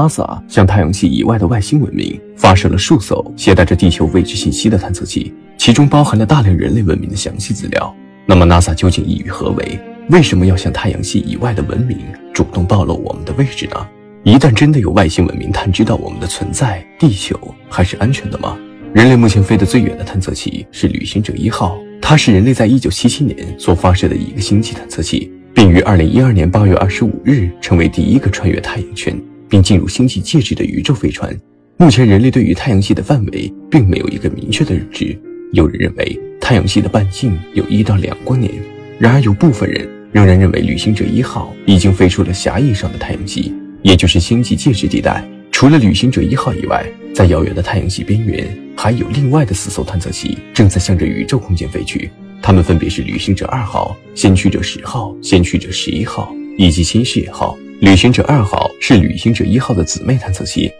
NASA 向太阳系以外的外星文明发射了数艘携带着地球位置信息的探测器，其中包含了大量人类文明的详细资料。那么，NASA 究竟意欲何为？为什么要向太阳系以外的文明主动暴露我们的位置呢？一旦真的有外星文明探知到我们的存在，地球还是安全的吗？人类目前飞得最远的探测器是旅行者一号，它是人类在1977年所发射的一个星际探测器，并于2012年8月25日成为第一个穿越太阳圈。并进入星际介质的宇宙飞船。目前，人类对于太阳系的范围并没有一个明确的认知。有人认为太阳系的半径有一到两光年，然而有部分人仍然认为旅行者一号已经飞出了狭义上的太阳系，也就是星际介质地带。除了旅行者一号以外，在遥远的太阳系边缘还有另外的四艘探测器正在向着宇宙空间飞去，它们分别是旅行者二号、先驱者十号、先驱者十一号以及新视野号。旅行者二号是旅行者一号的姊妹探测器，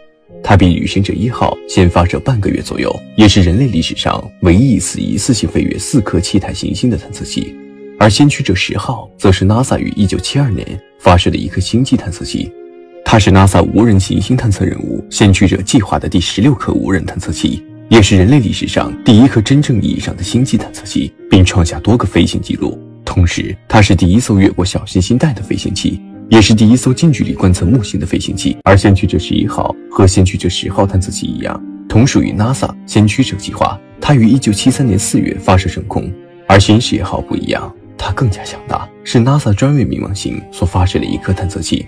它比旅行者一号先发射半个月左右，也是人类历史上唯一一次一次性飞越四颗气态行星的探测器。而先驱者十号则是 NASA 于1972年发射的一颗星际探测器，它是 NASA 无人行星探测任务先驱者计划的第十六颗无人探测器，也是人类历史上第一颗真正意义上的星际探测器，并创下多个飞行记录。同时，它是第一艘越过小行星带的飞行器。也是第一艘近距离观测木星的飞行器，而先驱者十一号和先驱者十号探测器一样，同属于 NASA 先驱者计划。它于一九七三年四月发射升空，而新视野号不一样，它更加强大，是 NASA 专为冥王星所发射的一颗探测器。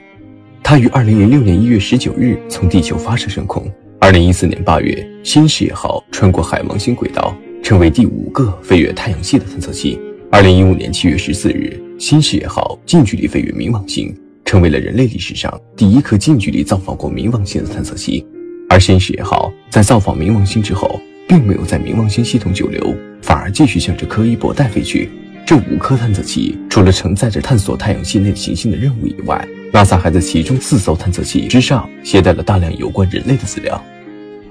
它于二零零六年一月十九日从地球发射升空。二零一四年八月，新视野号穿过海王星轨道，成为第五个飞越太阳系的探测器。二零一五年七月十四日，新视野号近距离飞越冥王星。成为了人类历史上第一颗近距离造访过冥王星的探测器，而新视野号在造访冥王星之后，并没有在冥王星系统久留，反而继续向着柯伊伯带飞去。这五颗探测器除了承载着探索太阳系内行星的任务以外，NASA 还在其中四艘探测器之上携带了大量有关人类的资料，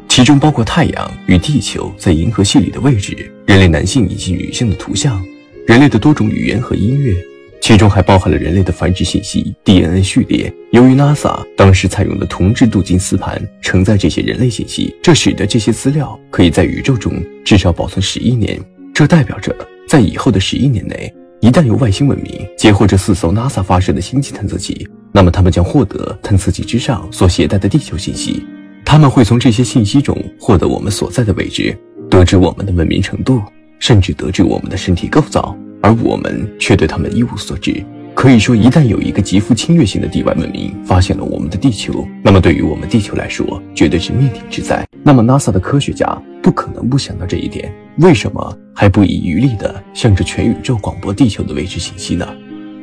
其中包括太阳与地球在银河系里的位置、人类男性以及女性的图像、人类的多种语言和音乐。其中还包含了人类的繁殖信息、DNA 序列。由于 NASA 当时采用的铜制镀金丝盘承载这些人类信息，这使得这些资料可以在宇宙中至少保存十一年。这代表着，在以后的十一年内，一旦有外星文明截获这四艘 NASA 发射的星际探测器，那么他们将获得探测器之上所携带的地球信息。他们会从这些信息中获得我们所在的位置，得知我们的文明程度，甚至得知我们的身体构造。而我们却对他们一无所知。可以说，一旦有一个极富侵略性的地外文明发现了我们的地球，那么对于我们地球来说，绝对是灭顶之灾。那么，NASA 的科学家不可能不想到这一点，为什么还不遗余力地向着全宇宙广播地球的位置信息呢？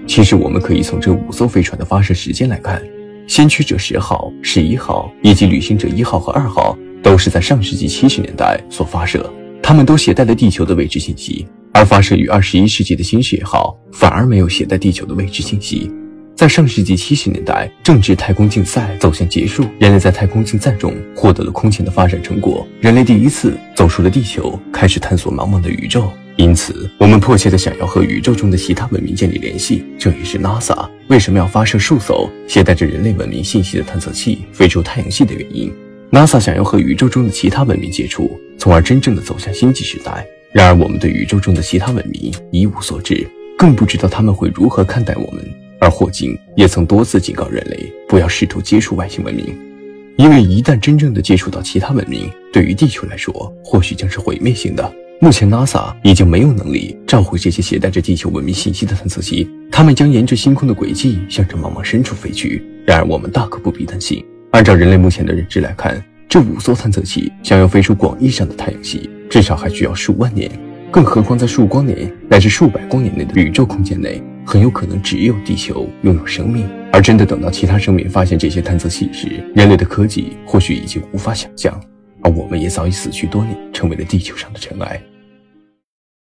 其实，我们可以从这五艘飞船的发射时间来看，先驱者十号、十一号以及旅行者一号和二号都是在上世纪七十年代所发射，他们都携带了地球的位置信息。而发射于二十一世纪的新视野号反而没有携带地球的位置信息。在上世纪七十年代，正值太空竞赛走向结束，人类在太空竞赛中获得了空前的发展成果，人类第一次走出了地球，开始探索茫茫的宇宙。因此，我们迫切的想要和宇宙中的其他文明建立联系。这也是 NASA 为什么要发射数艘携带着人类文明信息的探测器飞出太阳系的原因。NASA 想要和宇宙中的其他文明接触，从而真正的走向星际时代。然而，我们对宇宙中的其他文明一无所知，更不知道他们会如何看待我们。而霍金也曾多次警告人类不要试图接触外星文明，因为一旦真正的接触到其他文明，对于地球来说或许将是毁灭性的。目前，NASA 已经没有能力召回这些携带着地球文明信息的探测器，它们将沿着星空的轨迹向着茫茫深处飞去。然而，我们大可不必担心。按照人类目前的认知来看，这五艘探测器想要飞出广义上的太阳系。至少还需要数万年，更何况在数光年乃至数百光年内的宇宙空间内，很有可能只有地球拥有生命。而真的等到其他生命发现这些探测器时，人类的科技或许已经无法想象，而我们也早已死去多年，成为了地球上的尘埃。